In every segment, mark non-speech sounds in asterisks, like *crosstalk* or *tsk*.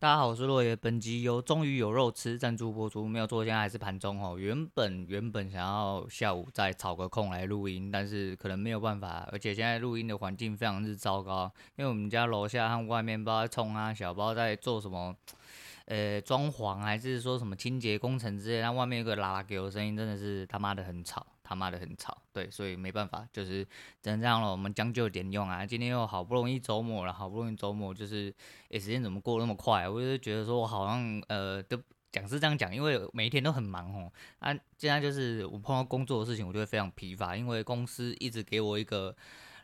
大家好，我是洛爷。本集由终于有肉吃赞助播出，没有错，现在还是盘中哦。原本原本想要下午再找个空来录音，但是可能没有办法，而且现在录音的环境非常之糟糕，因为我们家楼下和外面不知道冲啊，小包在做什么，呃，装潢还是说什么清洁工程之类，那外面有个啦啦给我声音，真的是他妈的很吵。他妈的很吵，对，所以没办法，就是只能这样了。我们将就点用啊。今天又好不容易周末了，好不容易周末，就是诶、时间怎么过那么快？我就觉得说我好像呃，都讲是这样讲，因为每一天都很忙哦。啊，现在就是我碰到工作的事情，我就会非常疲乏，因为公司一直给我一个。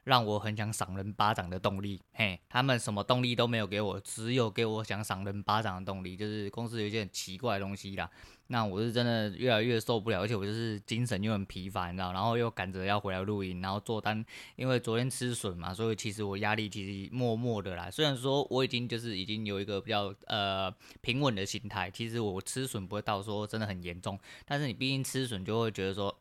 让我很想赏人巴掌的动力，嘿，他们什么动力都没有给我，只有给我想赏人巴掌的动力，就是公司有一些很奇怪的东西啦。那我是真的越来越受不了，而且我就是精神又很疲乏，你知道，然后又赶着要回来录音，然后做单，因为昨天吃笋嘛，所以其实我压力其实默默的啦。虽然说我已经就是已经有一个比较呃平稳的心态，其实我吃笋不会到说真的很严重，但是你毕竟吃笋就会觉得说。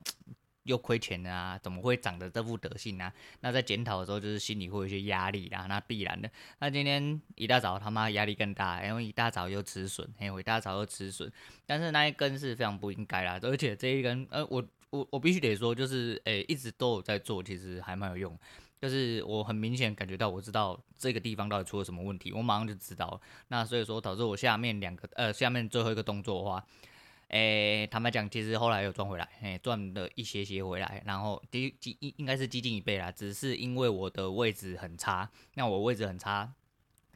又亏钱了啊？怎么会长得这副德性呢？那在检讨的时候，就是心里会有一些压力啦，那必然的。那今天一大早他妈压力更大，因为一大早又止损，嘿，我一大早又止损。但是那一根是非常不应该啦，而且这一根，呃，我我我必须得说，就是诶、一直都有在做，其实还蛮有用。就是我很明显感觉到，我知道这个地方到底出了什么问题，我马上就知道。那所以说导致我下面两个，呃，下面最后一个动作的话。诶、坦白讲，其实后来有赚回来，诶、赚了一些些回来，然后第几应应该是接近一倍啦，只是因为我的位置很差，那我位置很差，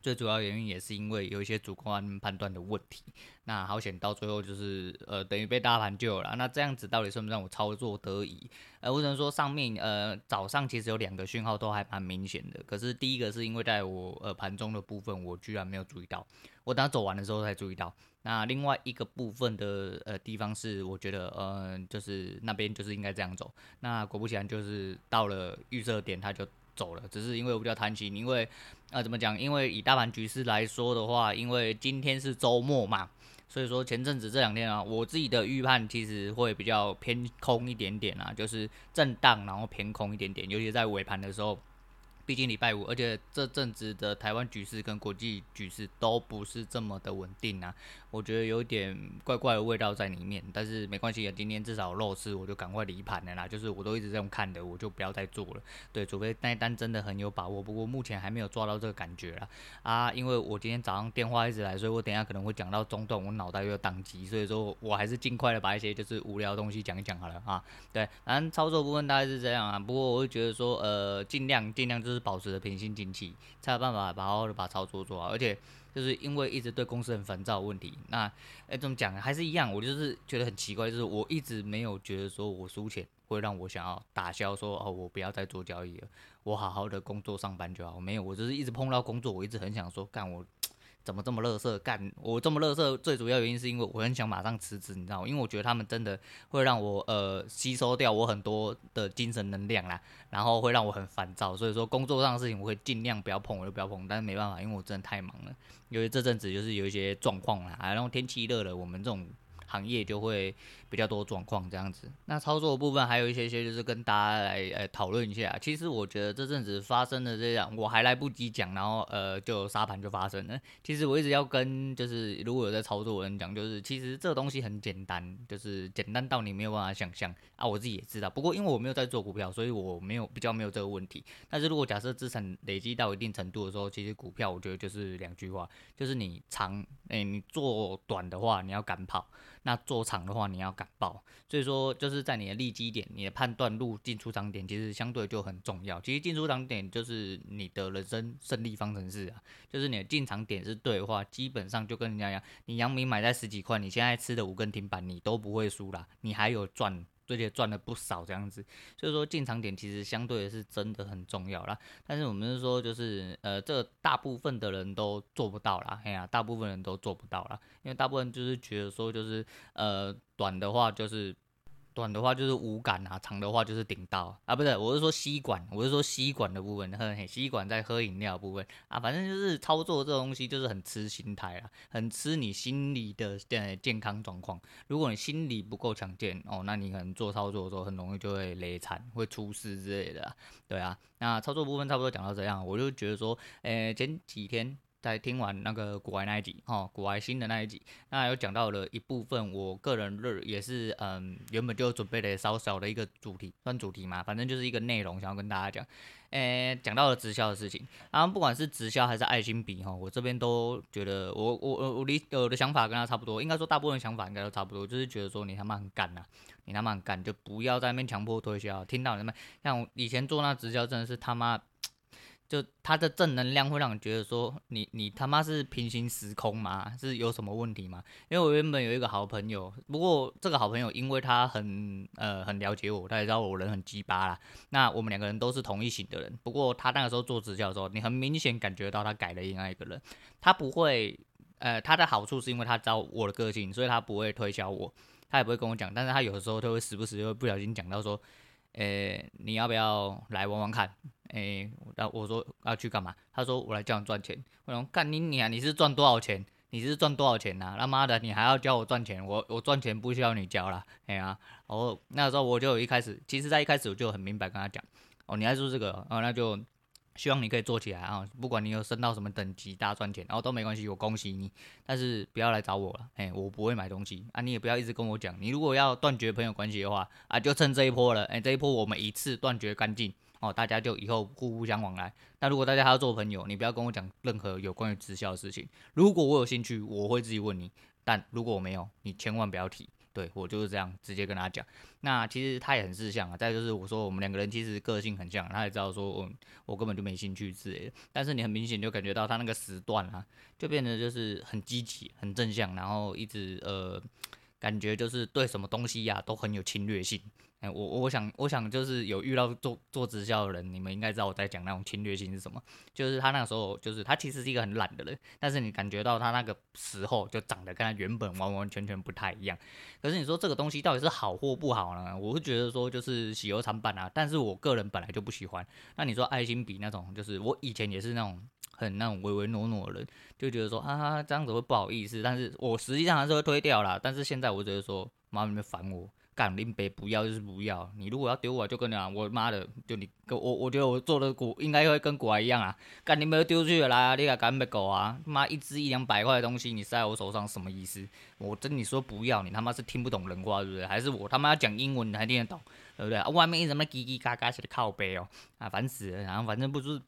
最主要原因也是因为有一些主观判断的问题，那好险到最后就是呃等于被大盘救了，那这样子到底算不算我操作得宜？呃，我只能说上面呃早上其实有两个讯号都还蛮明显的，可是第一个是因为在我呃盘中的部分我居然没有注意到，我等他走完的时候才注意到。那另外一个部分的呃地方是，我觉得呃就是那边就是应该这样走。那果不其然，就是到了预设点，它就走了。只是因为我比较贪心，因为啊、怎么讲？因为以大盘局势来说的话，因为今天是周末嘛，所以说前阵子这两天啊，我自己的预判其实会比较偏空一点点啊，就是震荡，然后偏空一点点，尤其在尾盘的时候。毕竟礼拜五，而且这阵子的台湾局势跟国际局势都不是这么的稳定啊，我觉得有点怪怪的味道在里面。但是没关系啊，今天至少肉吃，我就赶快离盘了啦。就是我都一直这样看的，我就不要再做了。对，除非那一单真的很有把握，不过目前还没有抓到这个感觉啦。啊。因为我今天早上电话一直来，所以我等下可能会讲到中断，我脑袋又要宕机，所以说我还是尽快的把一些就是无聊的东西讲一讲好了啊。对，反正操作部分大概是这样啊。不过我会觉得说，呃，尽量尽量就是。保持着平心静气，才有办法好好的把操作做好。而且就是因为一直对公司很烦躁的问题，那哎怎么讲还是一样，我就是觉得很奇怪，就是我一直没有觉得说我输钱会让我想要打消说哦，我不要再做交易了，我好好的工作上班就好。没有，我就是一直碰到工作，我一直很想说干我。怎么这么乐色？干我这么乐色，最主要原因是因为我很想马上辞职，你知道吗？因为我觉得他们真的会让我呃吸收掉我很多的精神能量啦，然后会让我很烦躁。所以说工作上的事情我会尽量不要碰，我就不要碰。但是没办法，因为我真的太忙了，因为这阵子就是有一些状况啦，然后天气热了，我们这种。行业就会比较多状况这样子，那操作的部分还有一些些，就是跟大家来呃讨论一下。其实我觉得这阵子发生的这样，我还来不及讲，然后呃就沙盘就发生了。其实我一直要跟就是如果有在操作的人讲，就是其实这东西很简单，就是简单到你没有办法想象啊。我自己也知道，不过因为我没有在做股票，所以我没有比较没有这个问题。但是如果假设资产累积到一定程度的时候，其实股票我觉得就是两句话，就是你长诶你做短的话，你要赶跑。那做长的话，你要敢报，所以说就是在你的利基点，你的判断路进出场点，其实相对就很重要。其实进出场点就是你的人生胜利方程式啊，就是你的进场点是对的话，基本上就跟人家一样，你阳明买在十几块，你现在吃的五根停板，你都不会输啦，你还有赚。最近赚了不少这样子，所以说进场点其实相对是真的很重要啦。但是我们是说，就是呃，这大部分的人都做不到啦。哎呀，大部分人都做不到啦，因为大部分就是觉得说，就是呃，短的话就是。短的话就是无感啊，长的话就是顶到啊，不是，我是说吸管，我是说吸管的部分，喝吸管在喝饮料部分啊，反正就是操作这东西就是很吃心态啦，很吃你心理的呃健康状况。如果你心理不够强健哦，那你可能做操作的时候很容易就会累惨，会出事之类的。对啊，那操作部分差不多讲到这样，我就觉得说，诶、前几天。在听完那个古玩那一集，哦，古玩新的那一集，那有讲到了一部分，我个人认也是，嗯，原本就准备了稍稍的一个主题，算主题嘛，反正就是一个内容，想要跟大家讲。诶，讲到了直销的事情，然后不管是直销还是爱心笔，哈，我这边都觉得我，我我我理我的想法跟他差不多，应该说大部分想法应该都差不多，就是觉得说你他妈很干呐，你他妈很干，就不要在那边强迫推销，听到你们像以前做那直销真的是他妈。就他的正能量会让你觉得说你你他妈是平行时空吗？是有什么问题吗？因为我原本有一个好朋友，不过这个好朋友因为他很呃很了解我，他也知道我人很鸡巴啦。那我们两个人都是同一型的人。不过他那个时候做直销的时候，你很明显感觉到他改了另外一个人。他不会呃他的好处是因为他知道我的个性，所以他不会推销我，他也不会跟我讲。但是他有的时候他会时不时就会不小心讲到说，诶、你要不要来玩玩看？诶、欸，然后我说要去干嘛？他说我来教你赚钱。我说干你你啊，你是赚多少钱？你是赚多少钱呐、啊？他妈的，你还要教我赚钱？我我赚钱不需要你教啦。哎呀、啊，哦那时候我就一开始，其实在一开始我就很明白跟他讲，哦，你来做这个，哦，那就。希望你可以做起来啊！不管你有升到什么等级，大赚钱，然后都没关系，我恭喜你。但是不要来找我了，哎，我不会买东西啊！你也不要一直跟我讲，你如果要断绝朋友关系的话啊，就趁这一波了，哎，这一波我们一次断绝干净哦，大家就以后互不相往来。那如果大家还要做朋友，你不要跟我讲任何有关于直销的事情。如果我有兴趣，我会自己问你；但如果我没有，你千万不要提。对，我就是这样直接跟他讲。那其实他也很识相啊。再就是我说我们两个人其实个性很像，他也知道说我我根本就没兴趣之类的。但是你很明显就感觉到他那个时段啊，就变得就是很积极、很正向，然后一直呃，感觉就是对什么东西呀、都很有侵略性。哎，我我想我想就是有遇到做做直销的人，你们应该知道我在讲那种侵略性是什么。就是他那个时候，就是他其实是一个很懒的人，但是你感觉到他那个时候就长得跟他原本完完全全不太一样。可是你说这个东西到底是好或不好呢？我会觉得说就是喜忧参半啊。但是我个人本来就不喜欢。那你说爱心笔那种，就是我以前也是那种很那种唯唯诺诺的人，就觉得说啊这样子会不好意思，但是我实际上还是会推掉啦。但是现在我觉得说妈你们烦我。干林北不要就是不要，你如果要丢我，就跟你讲，我妈的，就你跟我，我觉得我做的股应该会跟股一样啊。干你没有丢出去来啊，你敢干被狗啊？妈一只一两百块的东西，你塞我手上什么意思？我跟你说不要，你他妈是听不懂人话，是不是？还是我他妈要讲英文你还听得懂，对不对？啊、外面一直在叽叽嘎嘎，是的靠背哦，啊烦死了。然后反正不是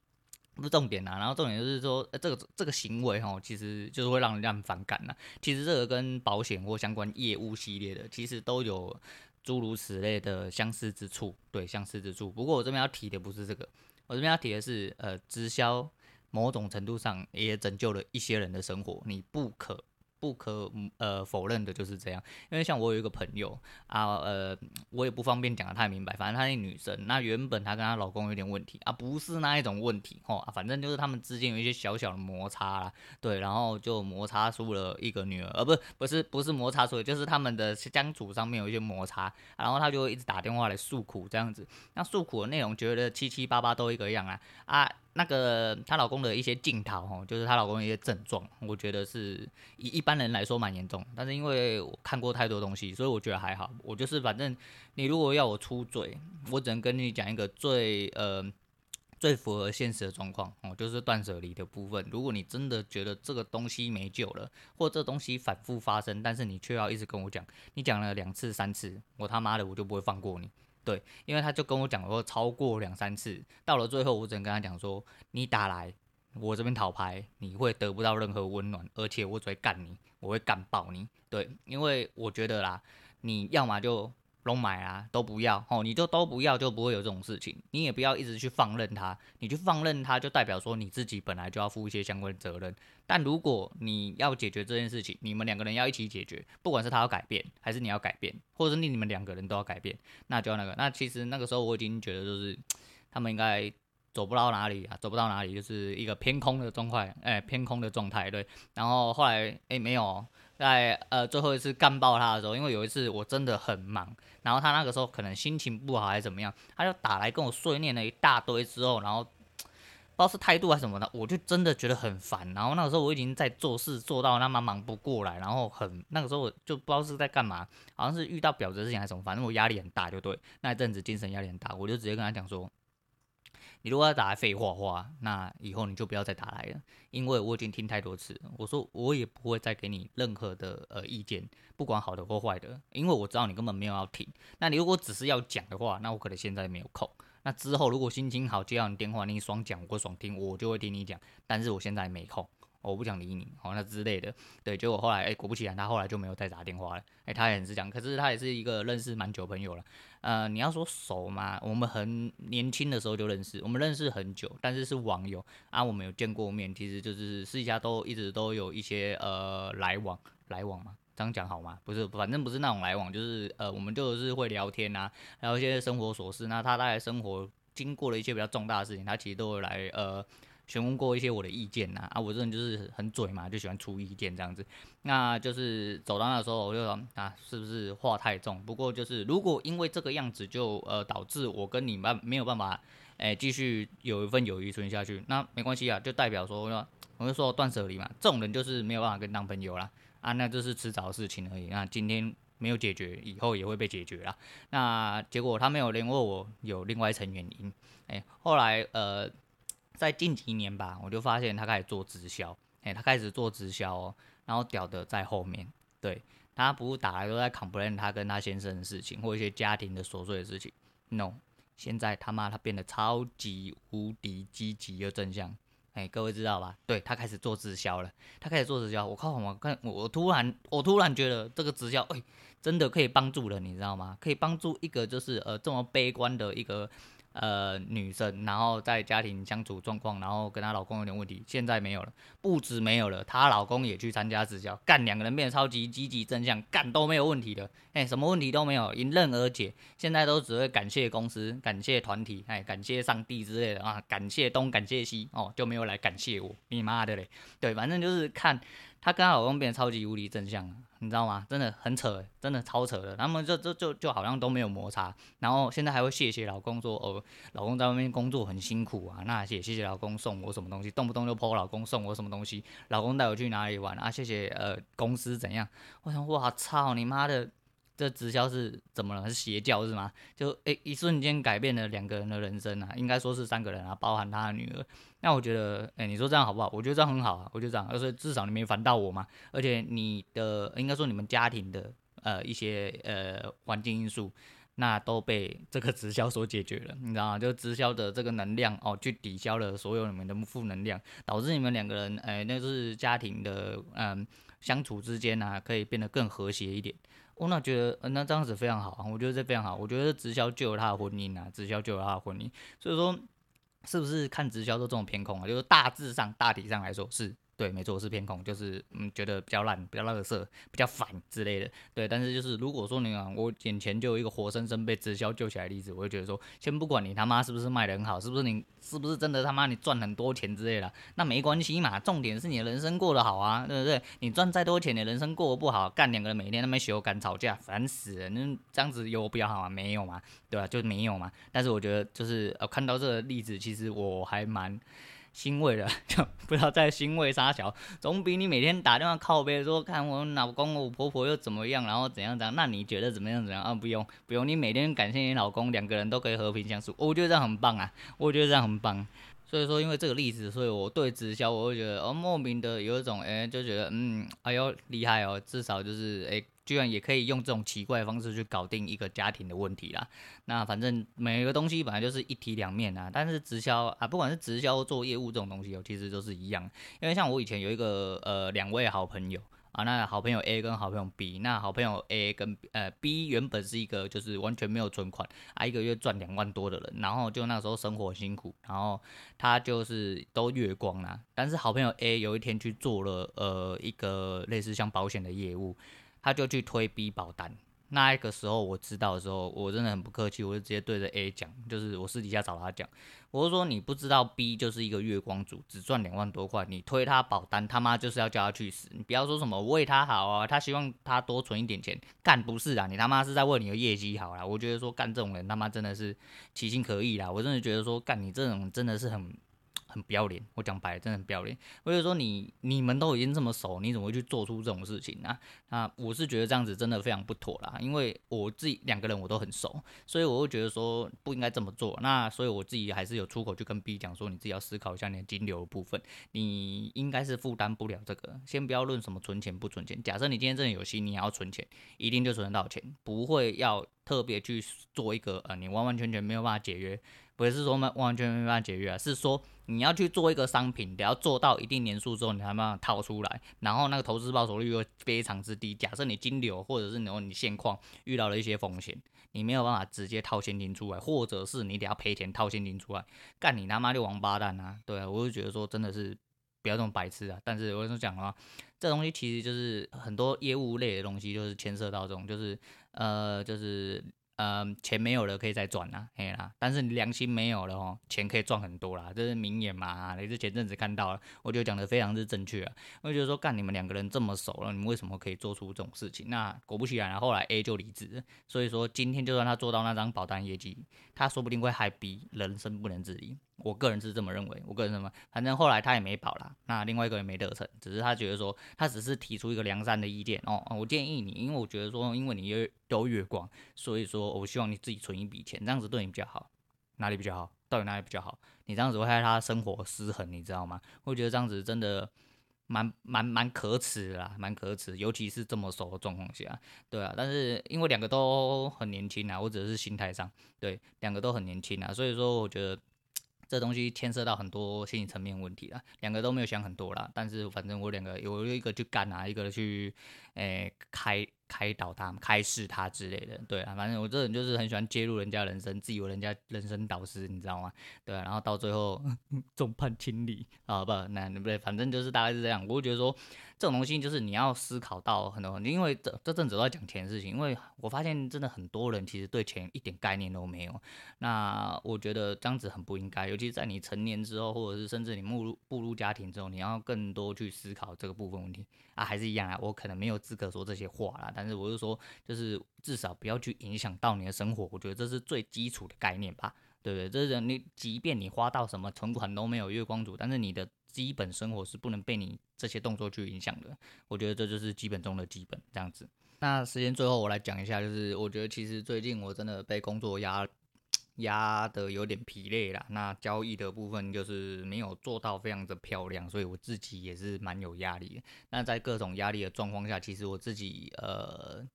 不是重点啊，然后重点就是说，呃、这个这个行为哈，其实就是会让人家很反感呐。其实这个跟保险或相关业务系列的，其实都有。诸如此类的相似之处，对，相似之处。不过我这边要提的不是这个，我这边要提的是，呃，直销某种程度上也拯救了一些人的生活，你不可。不可呃否认的就是这样，因为像我有一个朋友啊，呃，我也不方便讲得太明白，反正她是女生，那原本她跟她老公有点问题啊，不是那一种问题哦，反正就是他们之间有一些小小的摩擦啦，对，然后就摩擦出了一个女儿，呃，不不是不是摩擦出的，就是他们的相处上面有一些摩擦，然后她就一直打电话来诉苦这样子，那诉苦的内容觉得七七八八都一个样啊啊。那个她老公的一些镜头哦，就是她老公的一些症状，我觉得是以一般人来说蛮严重。但是因为我看过太多东西，所以我觉得还好。我就是反正你如果要我出嘴，我只能跟你讲一个最呃最符合现实的状况哦，就是断舍离的部分。如果你真的觉得这个东西没救了，或这东西反复发生，但是你却要一直跟我讲，你讲了两次三次，我他妈的我就不会放过你。对，因为他就跟我讲说，超过两三次，到了最后，我只能跟他讲说，你打来我这边讨牌，你会得不到任何温暖，而且我只会干你，我会干爆你。对，因为我觉得啦，你要么就。都买啊，都不要哦，你就都不要，就不会有这种事情。你也不要一直去放任他，你去放任他，就代表说你自己本来就要负一些相关的责任。但如果你要解决这件事情，你们两个人要一起解决，不管是他要改变，还是你要改变，或者是你你们两个人都要改变，那就要那个。那其实那个时候我已经觉得，就是 *tsk* 他们应该走不到哪里啊，走不到哪里，就是一个偏空的状态，哎，偏空的状态，对。然后后来，哎，没有。在呃最后一次干爆他的时候，因为有一次我真的很忙，然后他那个时候可能心情不好还是怎么样，他就打来跟我碎念了一大堆之后，然后不知道是态度还是什么的，我就真的觉得很烦。然后那个时候我已经在做事做到那么忙不过来，然后很那个时候我就不知道是在干嘛，好像是遇到婊子的事情还是什么，反正我压力很大就对。那一阵子精神压力很大，我就直接跟他讲说。你如果要打来废话话，那以后你就不要再打来了，因为我已经听太多次。我说我也不会再给你任何的呃意见，不管好的或坏的，因为我知道你根本没有要听。那你如果只是要讲的话，那我可能现在没有空。那之后如果心情好接到你电话，你爽讲我爽听，我就会听你讲。但是我现在没空。我不想理你，好，那之类的，对，结果后来，哎、果不其然，他后来就没有再打电话了，哎、他也很是讲，可是他也是一个认识蛮久朋友了，呃，你要说熟嘛，我们很年轻的时候就认识，我们认识很久，但是是网友啊，我们有见过面，其实就是私下都一直都有一些呃来往，来往嘛，这样讲好吗？不是，反正不是那种来往，就是呃，我们就是会聊天啊，聊一些生活琐事，那他大概生活经过了一些比较重大的事情，他其实都会来呃。询问过一些我的意见呐，啊，我这人就是很嘴嘛，就喜欢出意见这样子。那就是走到那时候，我就说啊，是不是话太重？不过就是如果因为这个样子就呃导致我跟你们没有办法，哎、继续有一份友谊存下去，那没关系啊，就代表说，我就说断舍离嘛，这种人就是没有办法跟当朋友啦。啊，那就是迟早的事情而已。那今天没有解决，以后也会被解决啦。那结果他没有联络我，有另外一层原因。哎、后来呃。在近几年吧，我就发现他开始做直销，哎、他开始做直销哦，然后屌的在后面，对，他不是打来都在 complain 他跟他先生的事情，或一些家庭的琐碎的事情，no，现在他妈他变得超级无敌积极又正向，哎、各位知道吧？对，他开始做直销了，他开始做直销，我靠，我看我突然我突然觉得这个直销，哎、真的可以帮助人，你知道吗？可以帮助一个就是呃这么悲观的一个。呃，女生，然后在家庭相处状况，然后跟她老公有点问题，现在没有了，不止没有了，她老公也去参加支教，干两个人变得超级积极正向，干都没有问题的，哎，什么问题都没有，迎刃而解，现在都只会感谢公司、感谢团体、哎，感谢上帝之类的啊，感谢东感谢西，哦，就没有来感谢我，你妈的嘞，对，反正就是看。她跟她老公变得超级无敌正向，你知道吗？真的很扯，真的超扯的。他们就就就就好像都没有摩擦，然后现在还会谢谢老公说哦，老公在外面工作很辛苦啊，那也谢谢老公送我什么东西，动不动就泼我老公送我什么东西，老公带我去哪里玩啊？谢谢呃公司怎样？我想哇操你妈的！这直销是怎么了？是邪教是吗？就诶，一瞬间改变了两个人的人生啊，应该说是三个人啊，包含他的女儿。那我觉得，诶，你说这样好不好？我觉得这样很好啊，我觉得这样，而且至少你没烦到我嘛。而且你的应该说你们家庭的呃一些呃环境因素，那都被这个直销所解决了，你知道吗？就直销的这个能量哦，去抵消了所有你们的负能量，导致你们两个人，诶，那就是家庭的嗯、相处之间啊，可以变得更和谐一点。我那觉得，呃，那这样子非常好啊，我觉得这非常好。我觉得直销救了他的婚姻啊，直销救了他的婚姻。所以说，是不是看直销都这种偏空啊？就是大致上、大体上来说是。对，没错，我是偏空，就是嗯，觉得比较烂、比较垃圾、比较烦之类的。对，但是就是如果说你啊我眼前就有一个活生生被直销救起来的例子，我就觉得说，先不管你他妈是不是卖的很好，是不是你是不是真的他妈你赚很多钱之类的，那没关系嘛，重点是你的人生过得好啊，对不对？你赚再多钱，你人生过得不好，干两个人每天那么羞干吵架，烦死人，那这样子有比较好吗？没有嘛，对吧？就没有嘛。但是我觉得就是呃，看到这个例子，其实我还蛮。欣慰的，*laughs* 就不知道在欣慰啥小，总比你每天打电话靠北说看我老公我婆婆又怎么样，然后怎样怎样，那你觉得怎么样怎样啊？不用不用，你每天感谢你老公，两个人都可以和平相处，我觉得这样很棒啊，我觉得这样很棒。所以说，因为这个例子，所以我对直销，我会觉得哦，莫名的有一种哎，就觉得嗯，哎呦厉害哦，至少就是哎。居然也可以用这种奇怪的方式去搞定一个家庭的问题啦。那反正每个东西本来就是一体两面啊。但是直销啊，不管是直销做业务这种东西哦，其实都是一样。因为像我以前有一个呃两位好朋友啊，那好朋友 A 跟好朋友 B，那好朋友 A 跟呃 B 原本是一个就是完全没有存款啊，一个月赚两万多的人，然后就那时候生活辛苦，然后他就是都月光啦。但是好朋友 A 有一天去做了呃一个类似像保险的业务。他就去推 B 保单，那一个时候我知道的时候，我真的很不客气，我就直接对着 A 讲，就是我私底下找他讲，我就说你不知道 B 就是一个月光族，只赚两万多块，你推他保单，他妈就是要叫他去死，你不要说什么为他好啊，他希望他多存一点钱，干不是啊，你他妈是在为你的业绩好啦，我觉得说干这种人他妈真的是其心可疑啦，我真的觉得说干你这种真的是很。很不要脸。我讲白了，真的很不要脸。我就说你你们都已经这么熟，你怎么会去做出这种事情呢？啊，我是觉得这样子真的非常不妥啦。因为我自己两个人我都很熟，所以我会觉得说不应该这么做。那所以我自己还是有出口去跟 B 讲说，你自己要思考一下你的金流的部分，你应该是负担不了这个。先不要论什么存钱不存钱，假设你今天真的有心，你要存钱，一定就存得到钱，不会要特别去做一个呃，你完完全全没有办法解约。不是说完完全没办法解约啊，是说你要去做一个商品，得要做到一定年数之后，你才办法套出来，然后那个投资报酬率又非常之低。假设你金流或者是你你现况遇到了一些风险，你没有办法直接套现金出来，或者是你得要赔钱套现金出来，干你他妈就王八蛋啊！对啊，我就觉得说真的是不要这么白痴啊。但是我跟你讲的话，这东西其实就是很多业务类的东西，就是牵涉到这种，就是呃，就是。嗯，钱没有了可以再赚啦，嘿啦，但是你良心没有了哦，钱可以赚很多啦，这是名言嘛，也是前阵子看到了，我就讲的非常之正确啊。我就说，干你们两个人这么熟了，你们为什么可以做出这种事情？那果不其然，后来 A 就离职，所以说今天就算他做到那张保单业绩，他说不定会害 B 人生不能自理。我个人是这么认为，我个人什么，反正后来他也没保啦，那另外一个也没得逞，只是他觉得说，他只是提出一个良善的意见哦，我建议你，因为我觉得说，因为你月都月光，所以说我希望你自己存一笔钱，这样子对你比较好，哪里比较好？到底哪里比较好？你这样子会害他生活失衡，你知道吗？我觉得这样子真的蛮蛮蛮可耻啦，蛮可耻，尤其是这么熟的状况下，对啊，但是因为两个都很年轻啊，或者是心态上，对，两个都很年轻啊，所以说我觉得。这东西牵涉到很多心理层面问题了，两个都没有想很多了，但是反正我两个有一个去干啊，一个去，诶、开。开导他，开示他之类的，对啊，反正我这人就是很喜欢介入人家人生，自以为人家人生导师，你知道吗？对啊，然后到最后 *laughs* 众叛亲离啊，不，那不对，反正就是大概是这样。我会觉得说，这种东西就是你要思考到很多，因为这这阵子都在讲钱的事情，因为我发现真的很多人其实对钱一点概念都没有。那我觉得这样子很不应该，尤其是在你成年之后，或者是甚至你步入步入家庭之后，你要更多去思考这个部分问题啊，还是一样啊，我可能没有资格说这些话啦。但是我是说，就是至少不要去影响到你的生活，我觉得这是最基础的概念吧，对不对？这是你，即便你花到什么存款都没有月光族，但是你的基本生活是不能被你这些动作去影响的。我觉得这就是基本中的基本，这样子。那时间最后我来讲一下，就是我觉得其实最近我真的被工作压压的有点疲累了。那交易的部分就是没有做到非常的漂亮，所以我自己也是蛮有压力。那在各种压力的状况下，其实我自己呃。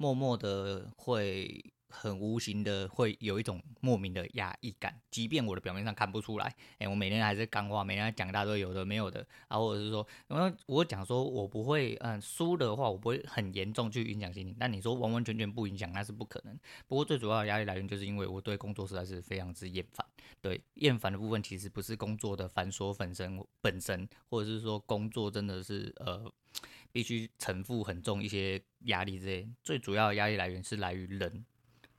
默默的会很无形的会有一种莫名的压抑感，即便我的表面上看不出来，哎、我每天还是干话，每天讲一大堆有的没有的啊，或者是说，因为我讲说我不会，嗯，输的话我不会很严重去影响心情，但你说完完全全不影响那是不可能。不过最主要的压力来源就是因为我对工作实在是非常之厌烦，对厌烦的部分其实不是工作的繁琐本身本身，或者是说工作真的是呃。必须承负很重一些压力之类，最主要的压力来源是来于人，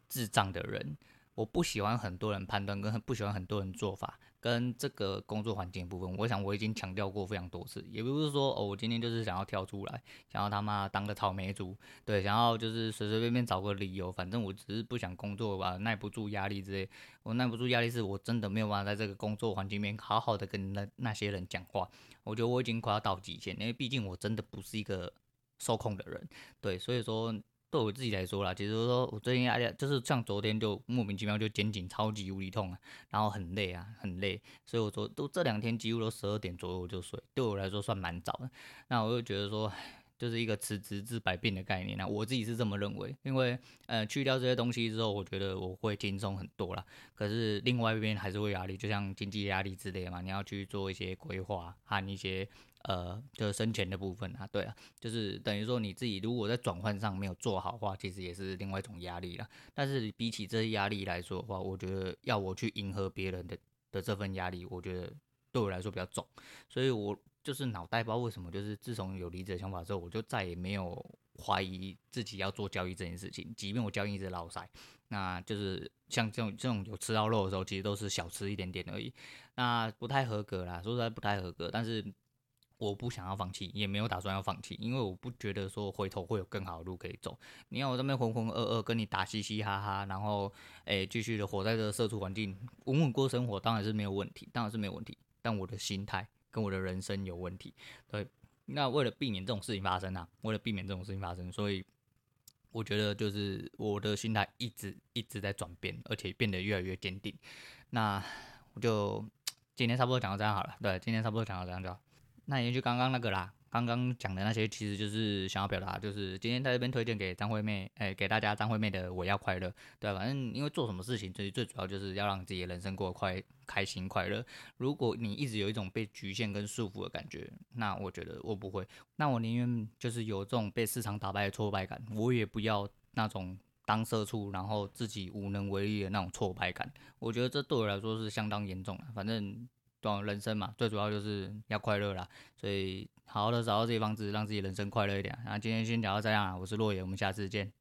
智障的人。我不喜欢很多人判断，跟不喜欢很多人做法，跟这个工作环境部分，我想我已经强调过非常多次。也不是说哦，我今天就是想要跳出来，想要他妈当个草莓族，对，想要就是随随便便找个理由，反正我只是不想工作吧，耐不住压力之类。我耐不住压力，是我真的没有办法在这个工作环境里面好好的跟那那些人讲话。我觉得我已经快要到极限，因为毕竟我真的不是一个受控的人，对，所以说。对我自己来说啦，其实说我最近压力就是像昨天就莫名其妙就肩颈超级无力痛啊，然后很累啊，很累，所以我说都这两天几乎都十二点左右就睡，对我来说算蛮早的。那我就觉得说，就是一个辞职治百病的概念啊，我自己是这么认为，因为呃去掉这些东西之后，我觉得我会轻松很多啦。可是另外一边还是会压力，就像经济压力之类的嘛，你要去做一些规划和一些。呃，就是生钱的部分啊，对啊，就是等于说你自己如果在转换上没有做好的话，其实也是另外一种压力了。但是比起这些压力来说的话，我觉得要我去迎合别人的的这份压力，我觉得对我来说比较重。所以我就是脑袋不知道为什么，就是自从有离职的想法之后，我就再也没有怀疑自己要做交易这件事情。即便我交易一直落赛，那就是像这种这种有吃到肉的时候，其实都是小吃一点点而已，那不太合格啦，说实在不太合格，但是。我不想要放弃，也没有打算要放弃，因为我不觉得说回头会有更好的路可以走。你要我这边浑浑噩噩跟你打嘻嘻哈哈，然后诶继续的活在这个社畜环境，稳稳过生活当然是没有问题，当然是没有问题。但我的心态跟我的人生有问题。对，那为了避免这种事情发生啊，为了避免这种事情发生，所以我觉得就是我的心态一直一直在转变，而且变得越来越坚定。那我就 *tsk* 今天差不多讲到这样好了。对，今天差不多讲到这样就好。那也就刚刚那个啦。刚刚讲的那些，其实就是想要表达，就是今天在这边推荐给张惠妹，哎，给大家张惠妹的《我要快乐》，对，反正因为做什么事情，最最主要就是要让自己的人生过得快、开心、快乐。如果你一直有一种被局限跟束缚的感觉，那我觉得我不会，那我宁愿就是有这种被市场打败的挫败感，我也不要那种当社畜然后自己无能为力的那种挫败感。我觉得这对我来说是相当严重的。反正，对，人生嘛，最主要就是要快乐啦，所以。好好的找到自己房子，让自己人生快乐一点。那今天先聊到这样，我是洛野，我们下次见。